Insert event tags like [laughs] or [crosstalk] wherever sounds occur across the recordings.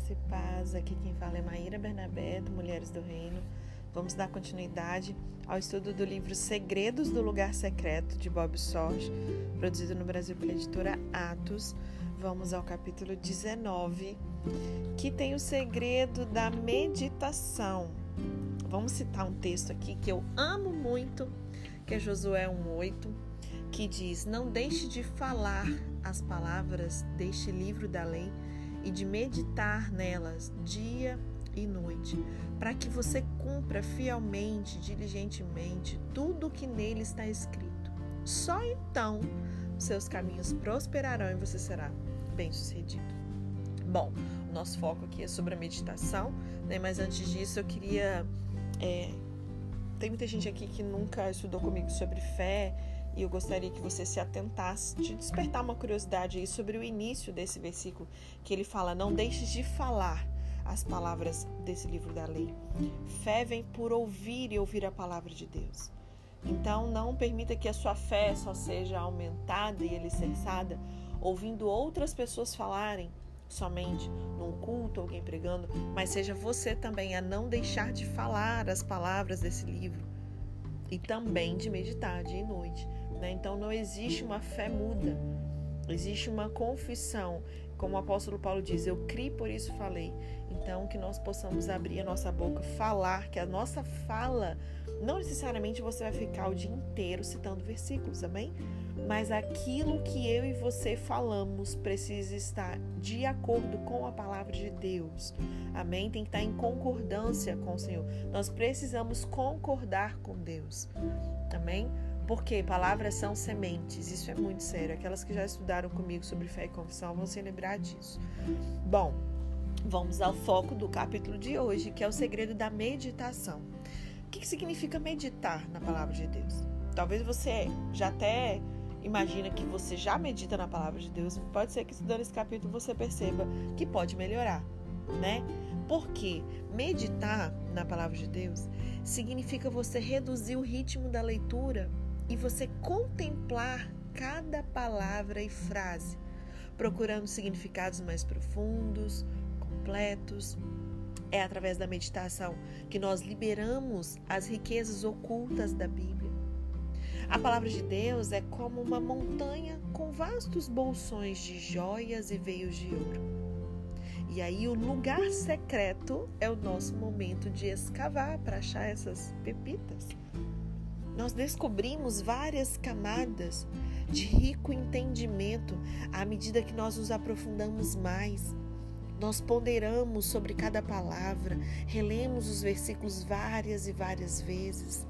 graça e paz. Aqui quem fala é Maíra Bernabé, do Mulheres do Reino. Vamos dar continuidade ao estudo do livro Segredos do Lugar Secreto, de Bob Sorge, produzido no Brasil pela editora Atos. Vamos ao capítulo 19, que tem o segredo da meditação. Vamos citar um texto aqui que eu amo muito, que é Josué 1,8, que diz: Não deixe de falar as palavras deste livro da lei e de meditar nelas dia e noite, para que você cumpra fielmente, diligentemente tudo o que nele está escrito. Só então seus caminhos prosperarão e você será bem-sucedido. Bom, nosso foco aqui é sobre a meditação, né? mas antes disso eu queria. É, tem muita gente aqui que nunca estudou comigo sobre fé e eu gostaria que você se atentasse, de despertar uma curiosidade aí sobre o início desse versículo, que ele fala: Não deixes de falar as palavras desse livro da lei. Fé vem por ouvir e ouvir a palavra de Deus. Então, não permita que a sua fé só seja aumentada e alicerçada ouvindo outras pessoas falarem somente num culto, alguém pregando, mas seja você também a não deixar de falar as palavras desse livro e também de meditar dia e noite. Né? Então não existe uma fé muda, existe uma confissão. Como o apóstolo Paulo diz, eu criei, por isso falei. Então, que nós possamos abrir a nossa boca, falar, que a nossa fala, não necessariamente você vai ficar o dia inteiro citando versículos, amém? Mas aquilo que eu e você falamos precisa estar de acordo com a palavra de Deus, amém? Tem que estar em concordância com o Senhor. Nós precisamos concordar com Deus, amém? Porque palavras são sementes, isso é muito sério. Aquelas que já estudaram comigo sobre fé e confissão vão se lembrar disso. Bom, vamos ao foco do capítulo de hoje, que é o segredo da meditação. O que significa meditar na palavra de Deus? Talvez você já até imagina que você já medita na palavra de Deus, pode ser que estudando esse capítulo você perceba que pode melhorar, né? Porque meditar na palavra de Deus significa você reduzir o ritmo da leitura e você contemplar cada palavra e frase, procurando significados mais profundos, completos. É através da meditação que nós liberamos as riquezas ocultas da Bíblia. A palavra de Deus é como uma montanha com vastos bolsões de joias e veios de ouro. E aí, o lugar secreto é o nosso momento de escavar para achar essas pepitas nós descobrimos várias camadas de rico entendimento à medida que nós nos aprofundamos mais. Nós ponderamos sobre cada palavra, relemos os versículos várias e várias vezes.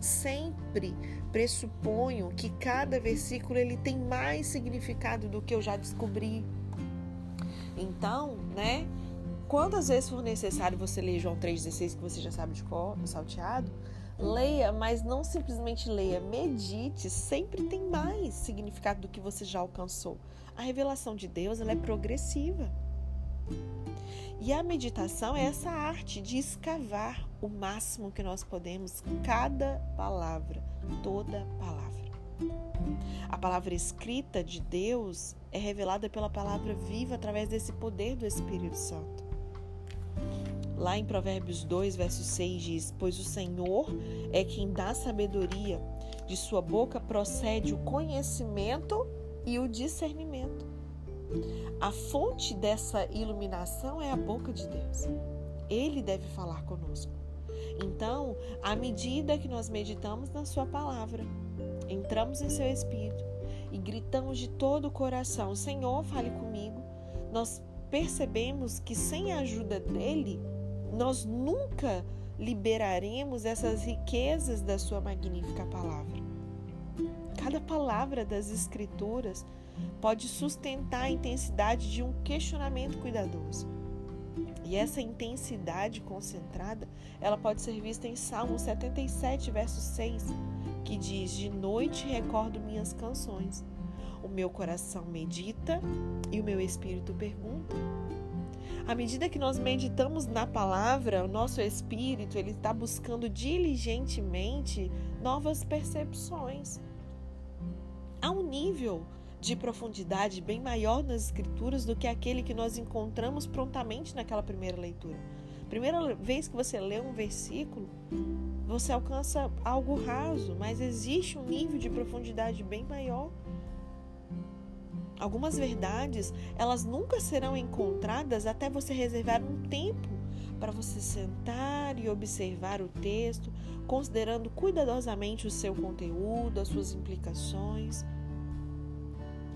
Sempre pressuponho que cada versículo ele tem mais significado do que eu já descobri. Então, né? Quantas vezes for necessário você ler João 3,16 que você já sabe de cor, salteado, Leia, mas não simplesmente leia, medite, sempre tem mais significado do que você já alcançou. A revelação de Deus ela é progressiva. E a meditação é essa arte de escavar o máximo que nós podemos, cada palavra, toda palavra. A palavra escrita de Deus é revelada pela palavra viva através desse poder do Espírito Santo. Lá em Provérbios 2, verso 6 diz: Pois o Senhor é quem dá sabedoria, de sua boca procede o conhecimento e o discernimento. A fonte dessa iluminação é a boca de Deus. Ele deve falar conosco. Então, à medida que nós meditamos na Sua palavra, entramos em Seu Espírito e gritamos de todo o coração: Senhor, fale comigo. Nós percebemos que sem a ajuda dele, nós nunca liberaremos essas riquezas da Sua magnífica palavra. Cada palavra das Escrituras pode sustentar a intensidade de um questionamento cuidadoso. E essa intensidade concentrada, ela pode ser vista em Salmo 77, verso 6, que diz: De noite recordo minhas canções. O meu coração medita e o meu espírito pergunta: à medida que nós meditamos na palavra, o nosso espírito ele está buscando diligentemente novas percepções. Há um nível de profundidade bem maior nas Escrituras do que aquele que nós encontramos prontamente naquela primeira leitura. Primeira vez que você lê um versículo, você alcança algo raso, mas existe um nível de profundidade bem maior. Algumas verdades, elas nunca serão encontradas até você reservar um tempo para você sentar e observar o texto, considerando cuidadosamente o seu conteúdo, as suas implicações.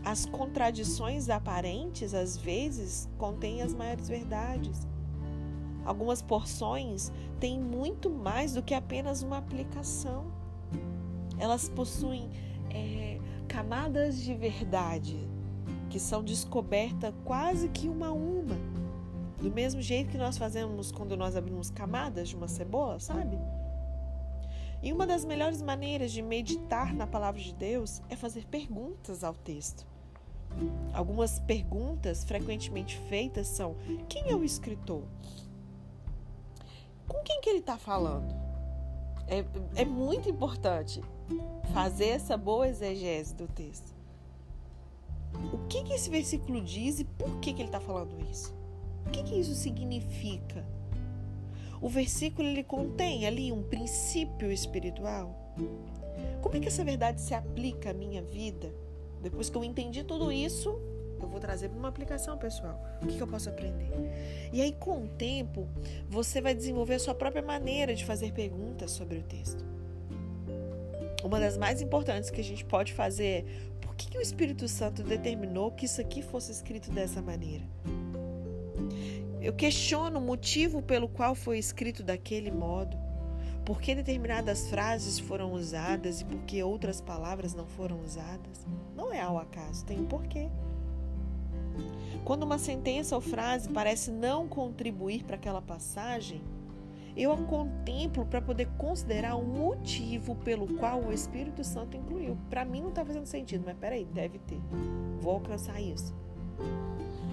As contradições aparentes, às vezes, contêm as maiores verdades. Algumas porções têm muito mais do que apenas uma aplicação. Elas possuem é, camadas de verdade que são descobertas quase que uma a uma. Do mesmo jeito que nós fazemos quando nós abrimos camadas de uma cebola, sabe? E uma das melhores maneiras de meditar na palavra de Deus é fazer perguntas ao texto. Algumas perguntas frequentemente feitas são: quem é o escritor? Com quem que ele está falando? É, é muito importante fazer essa boa exegese do texto. O que, que esse versículo diz e por que, que ele está falando isso? O que, que isso significa? O versículo ele contém ali um princípio espiritual. Como é que essa verdade se aplica à minha vida? Depois que eu entendi tudo isso, eu vou trazer para uma aplicação pessoal. O que, que eu posso aprender? E aí, com o tempo, você vai desenvolver a sua própria maneira de fazer perguntas sobre o texto. Uma das mais importantes que a gente pode fazer é por que, que o Espírito Santo determinou que isso aqui fosse escrito dessa maneira? Eu questiono o motivo pelo qual foi escrito daquele modo. Por que determinadas frases foram usadas e por que outras palavras não foram usadas? Não é ao acaso, tem um porquê. Quando uma sentença ou frase parece não contribuir para aquela passagem, eu a contemplo para poder considerar o motivo pelo qual o Espírito Santo incluiu. Para mim não está fazendo sentido, mas peraí, deve ter. Vou alcançar isso.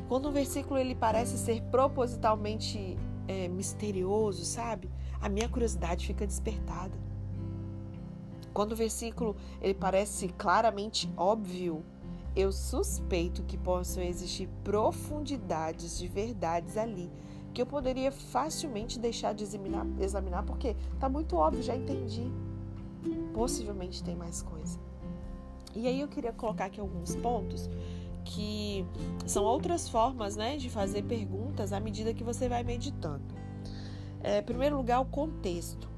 Quando um versículo ele parece ser propositalmente é, misterioso, sabe? A minha curiosidade fica despertada. Quando o versículo ele parece claramente óbvio, eu suspeito que possam existir profundidades de verdades ali que eu poderia facilmente deixar de examinar, examinar porque está muito óbvio, já entendi. Possivelmente tem mais coisa. E aí eu queria colocar aqui alguns pontos que são outras formas né, de fazer perguntas à medida que você vai meditando. É, em primeiro lugar, o contexto.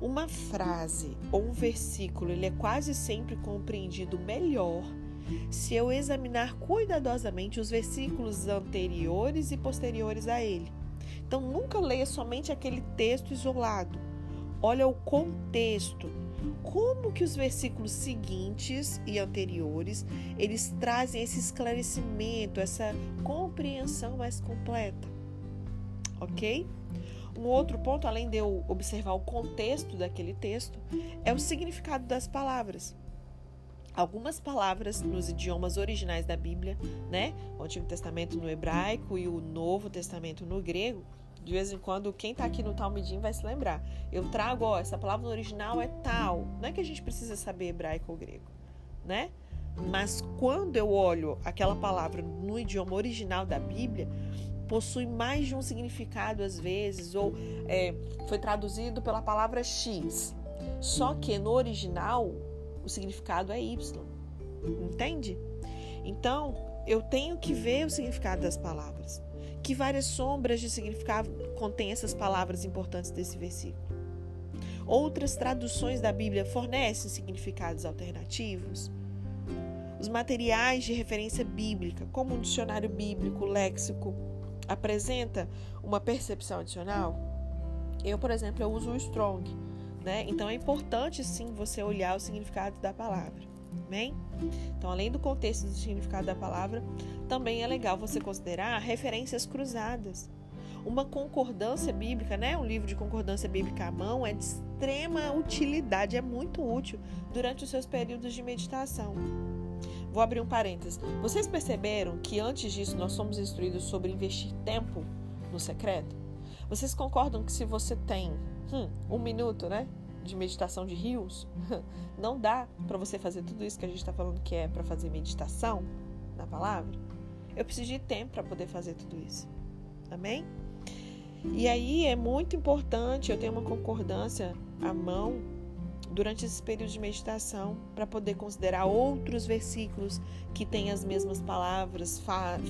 Uma frase ou um versículo ele é quase sempre compreendido melhor se eu examinar cuidadosamente os versículos anteriores e posteriores a ele. Então, nunca leia somente aquele texto isolado. Olha o contexto como que os versículos seguintes e anteriores, eles trazem esse esclarecimento, essa compreensão mais completa. OK? Um outro ponto, além de eu observar o contexto daquele texto, é o significado das palavras. Algumas palavras nos idiomas originais da Bíblia, né? O Antigo Testamento no hebraico e o Novo Testamento no grego, de vez em quando, quem está aqui no Talmidim vai se lembrar. Eu trago, ó, essa palavra no original é tal. Não é que a gente precisa saber hebraico ou grego, né? Mas quando eu olho aquela palavra no idioma original da Bíblia, possui mais de um significado às vezes, ou é, foi traduzido pela palavra X. Só que no original o significado é Y. Entende? Então, eu tenho que ver o significado das palavras que várias sombras de significado contêm essas palavras importantes desse versículo. Outras traduções da Bíblia fornecem significados alternativos. Os materiais de referência bíblica, como um dicionário bíblico, léxico, apresenta uma percepção adicional. Eu, por exemplo, eu uso o Strong, né? Então é importante sim você olhar o significado da palavra. Amém? Então, além do contexto do significado da palavra, também é legal você considerar referências cruzadas. Uma concordância bíblica, né? Um livro de concordância bíblica à mão é de extrema utilidade, é muito útil durante os seus períodos de meditação. Vou abrir um parênteses. Vocês perceberam que antes disso nós somos instruídos sobre investir tempo no secreto? Vocês concordam que se você tem hum, um minuto, né? de meditação de rios. [laughs] Não dá para você fazer tudo isso que a gente está falando que é para fazer meditação na palavra. Eu preciso de tempo para poder fazer tudo isso. Amém? E aí é muito importante eu ter uma concordância à mão durante esse período de meditação para poder considerar outros versículos que têm as mesmas palavras,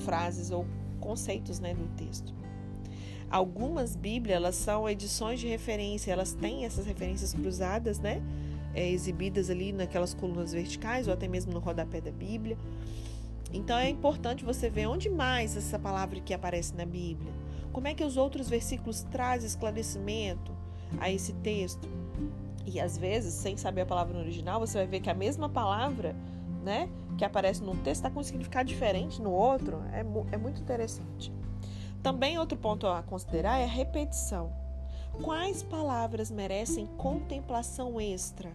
frases ou conceitos né, do texto. Algumas Bíblias elas são edições de referência, elas têm essas referências cruzadas, né? É, exibidas ali naquelas colunas verticais ou até mesmo no rodapé da Bíblia. Então é importante você ver onde mais essa palavra que aparece na Bíblia. Como é que os outros versículos trazem esclarecimento a esse texto? E às vezes, sem saber a palavra no original, você vai ver que a mesma palavra, né, que aparece num texto está com um significado diferente no outro. É, é muito interessante. Também outro ponto a considerar é a repetição. Quais palavras merecem contemplação extra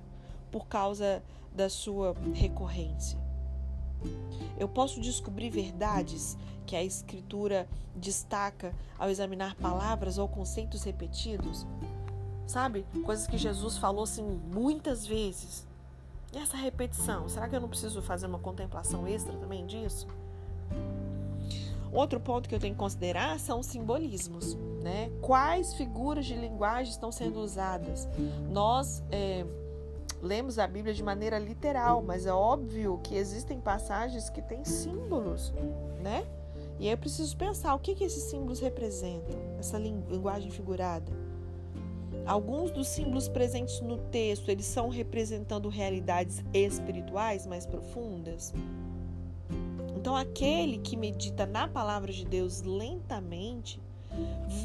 por causa da sua recorrência? Eu posso descobrir verdades que a Escritura destaca ao examinar palavras ou conceitos repetidos? Sabe? Coisas que Jesus falou assim muitas vezes. E essa repetição, será que eu não preciso fazer uma contemplação extra também disso? Outro ponto que eu tenho que considerar são os simbolismos, né? Quais figuras de linguagem estão sendo usadas? Nós é, lemos a Bíblia de maneira literal, mas é óbvio que existem passagens que têm símbolos, né? E eu preciso pensar o que, que esses símbolos representam, essa linguagem figurada. Alguns dos símbolos presentes no texto, eles são representando realidades espirituais mais profundas. Então, aquele que medita na palavra de Deus lentamente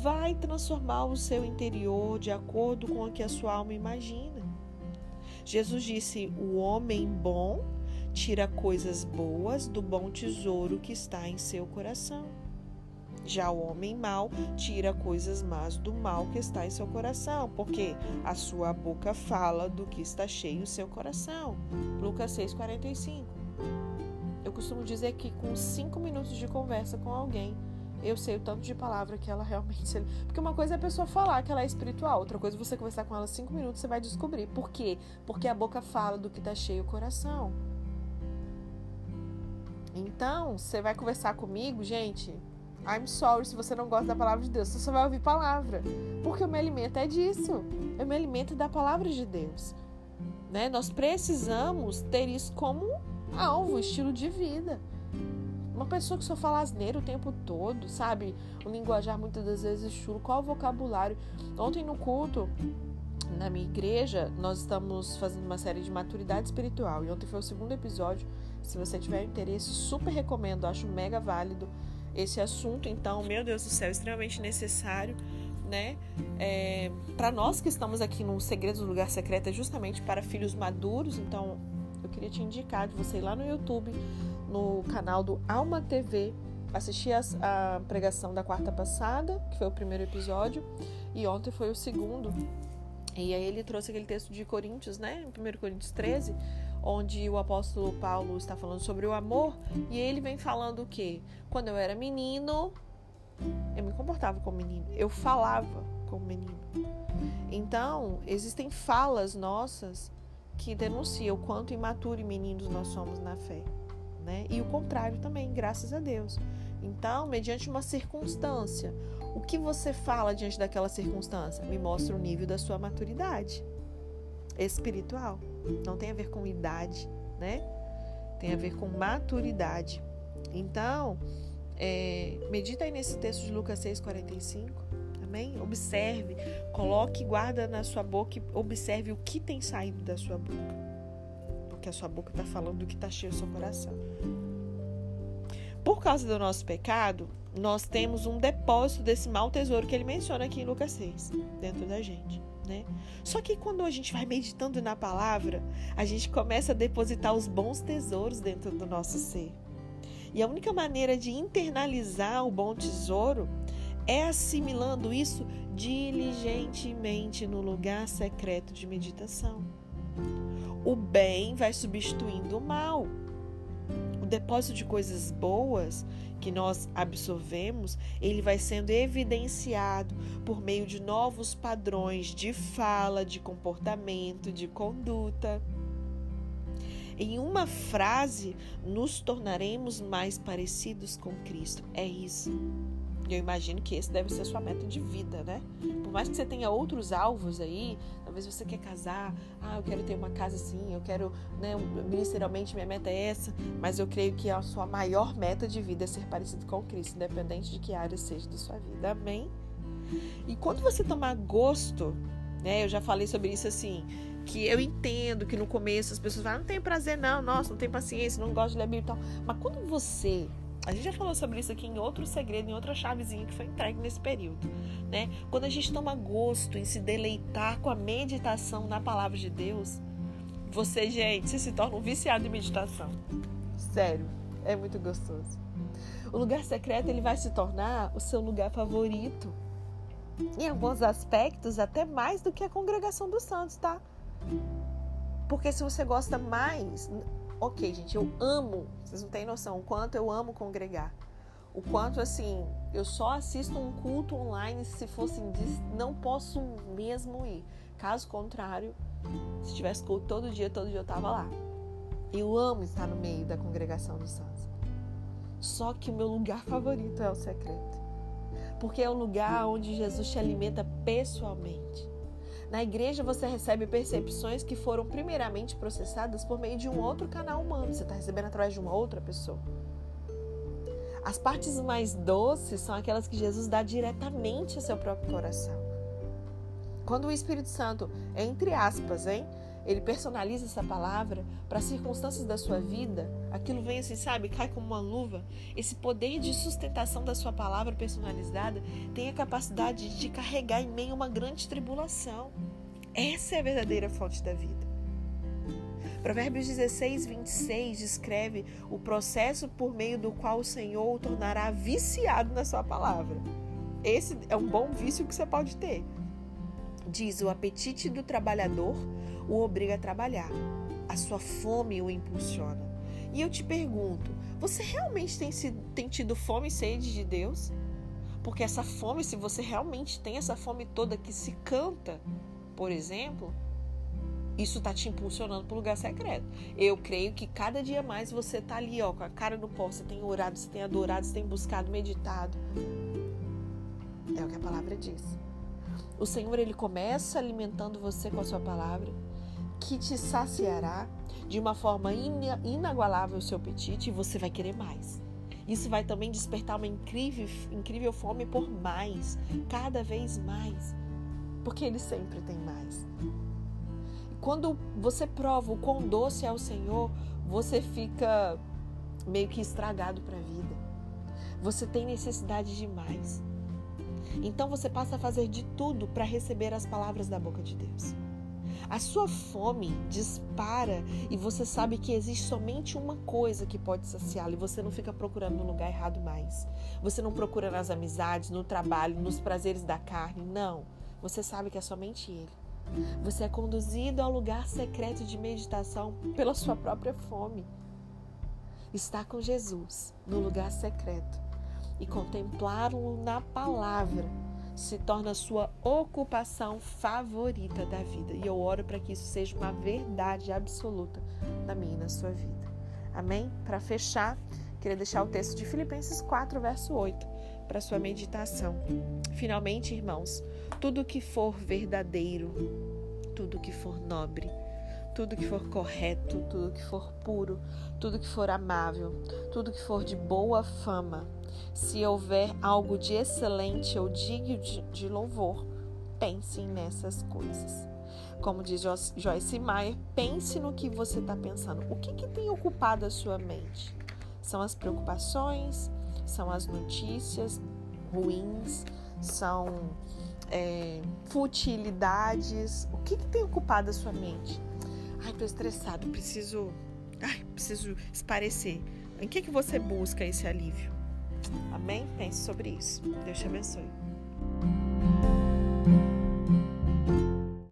vai transformar o seu interior de acordo com o que a sua alma imagina. Jesus disse: O homem bom tira coisas boas do bom tesouro que está em seu coração. Já o homem mau tira coisas más do mal que está em seu coração, porque a sua boca fala do que está cheio o seu coração. Lucas 6,45. Eu costumo dizer que com cinco minutos de conversa com alguém, eu sei o tanto de palavra que ela [laughs] realmente. Porque uma coisa é a pessoa falar que ela é espiritual, outra coisa é você conversar com ela cinco minutos, você vai descobrir. Por quê? Porque a boca fala do que está cheio o coração. Então, você vai conversar comigo, gente. I'm sorry se você não gosta da palavra de Deus, você só vai ouvir palavra. Porque eu me alimento é disso. Eu me alimento da palavra de Deus. Né? Nós precisamos ter isso como alvo, estilo de vida. Uma pessoa que só fala asneira o tempo todo, sabe? O linguajar muitas das vezes chulo. Qual o vocabulário? Ontem no culto, na minha igreja, nós estamos fazendo uma série de maturidade espiritual. E ontem foi o segundo episódio. Se você tiver interesse, super recomendo, acho mega válido esse assunto. Então, meu Deus do céu, extremamente necessário, né? É, para nós que estamos aqui no Segredos do Lugar Secreto, é justamente para filhos maduros. Então, eu queria te indicar de você ir lá no YouTube, no canal do Alma TV, assistir a, a pregação da quarta passada, que foi o primeiro episódio, e ontem foi o segundo. E aí ele trouxe aquele texto de Coríntios, né? 1 Coríntios 13, onde o apóstolo Paulo está falando sobre o amor, e ele vem falando o quê? Quando eu era menino, eu me comportava como menino, eu falava como menino. Então, existem falas nossas que denunciam o quanto imaturo e meninos nós somos na fé, né? E o contrário também, graças a Deus. Então, mediante uma circunstância, o que você fala diante daquela circunstância me mostra o nível da sua maturidade espiritual. Não tem a ver com idade, né? Tem a ver com maturidade. Então, é, medita aí nesse texto de Lucas 6,45. Amém? Observe, coloque guarda na sua boca e observe o que tem saído da sua boca. Porque a sua boca está falando do que está cheio do seu coração. Por causa do nosso pecado, nós temos um depósito desse mau tesouro que ele menciona aqui em Lucas 6, dentro da gente né? Só que quando a gente vai meditando na palavra, a gente começa a depositar os bons tesouros dentro do nosso ser. E a única maneira de internalizar o bom tesouro é assimilando isso diligentemente no lugar secreto de meditação. O bem vai substituindo o mal. O depósito de coisas boas que nós absorvemos, ele vai sendo evidenciado por meio de novos padrões de fala, de comportamento, de conduta. Em uma frase, nos tornaremos mais parecidos com Cristo. É isso. Eu imagino que esse deve ser sua meta de vida, né? Por mais que você tenha outros alvos aí, talvez você quer casar, ah, eu quero ter uma casa assim, eu quero, né, ministerialmente minha meta é essa, mas eu creio que a sua maior meta de vida é ser parecido com Cristo, independente de que área seja da sua vida. Amém? E quando você tomar gosto, né, eu já falei sobre isso assim, que eu entendo que no começo as pessoas falam, ah, não tem prazer não, nossa, não tem paciência, não gosto de ler Bíblia e tal. Mas quando você a gente já falou sobre isso aqui em outro segredo, em outra chavezinha que foi entregue nesse período, né? Quando a gente toma gosto em se deleitar com a meditação na palavra de Deus, você, gente, se torna um viciado em meditação. Sério, é muito gostoso. O lugar secreto ele vai se tornar o seu lugar favorito. Em alguns aspectos, até mais do que a congregação dos santos, tá? Porque se você gosta mais, ok, gente, eu amo, vocês não têm noção o quanto eu amo congregar. O quanto, assim, eu só assisto um culto online se fosse não posso mesmo ir. Caso contrário, se tivesse culto todo dia, todo dia eu tava lá. Eu amo estar no meio da congregação dos santos. Só que o meu lugar favorito é o secreto. Porque é o lugar onde Jesus te alimenta pessoalmente. Na igreja você recebe percepções que foram primeiramente processadas por meio de um outro canal humano. Você está recebendo através de uma outra pessoa. As partes mais doces são aquelas que Jesus dá diretamente ao seu próprio coração. Quando o Espírito Santo, entre aspas, hein, ele personaliza essa palavra para as circunstâncias da sua vida, aquilo vem assim, sabe, cai como uma luva. Esse poder de sustentação da sua palavra personalizada tem a capacidade de te carregar em meio a uma grande tribulação. Essa é a verdadeira fonte da vida. Provérbios 16, 26 descreve o processo por meio do qual o Senhor o tornará viciado na sua palavra. Esse é um bom vício que você pode ter. Diz: o apetite do trabalhador o obriga a trabalhar. A sua fome o impulsiona. E eu te pergunto: você realmente tem, tem tido fome e sede de Deus? Porque essa fome, se você realmente tem essa fome toda que se canta, por exemplo, isso está te impulsionando para o lugar secreto. Eu creio que cada dia mais você está ali, ó, com a cara no pó, você tem orado, você tem adorado, você tem buscado, meditado. É o que a palavra diz. O Senhor, ele começa alimentando você com a sua palavra que te saciará de uma forma inagualável o seu apetite e você vai querer mais. Isso vai também despertar uma incrível, incrível fome por mais, cada vez mais, porque Ele sempre tem mais. Quando você prova o quão doce é o Senhor, você fica meio que estragado para a vida. Você tem necessidade de mais. Então você passa a fazer de tudo para receber as palavras da boca de Deus. A sua fome dispara e você sabe que existe somente uma coisa que pode saciá-la e você não fica procurando no lugar errado mais. Você não procura nas amizades, no trabalho, nos prazeres da carne, não. Você sabe que é somente Ele. Você é conduzido ao lugar secreto de meditação pela sua própria fome. Estar com Jesus no lugar secreto e contemplá-lo na palavra se torna a sua ocupação favorita da vida. E eu oro para que isso seja uma verdade absoluta na minha e na sua vida. Amém? Para fechar, queria deixar o texto de Filipenses 4, verso 8, para sua meditação. Finalmente, irmãos, tudo que for verdadeiro, tudo que for nobre, tudo que for correto, tudo que for puro, tudo que for amável, tudo que for de boa fama, se houver algo de excelente ou digno de, louvor, pensem nessas coisas. Como diz Joyce Meyer, pense no que você está pensando. O que, que tem ocupado a sua mente? São as preocupações? São as notícias ruins? São é, futilidades? O que, que tem ocupado a sua mente? Ai, tô estressado, preciso. Ai, preciso esparecer. Em que, que você busca esse alívio? Amém? Pense sobre isso. Deus te abençoe.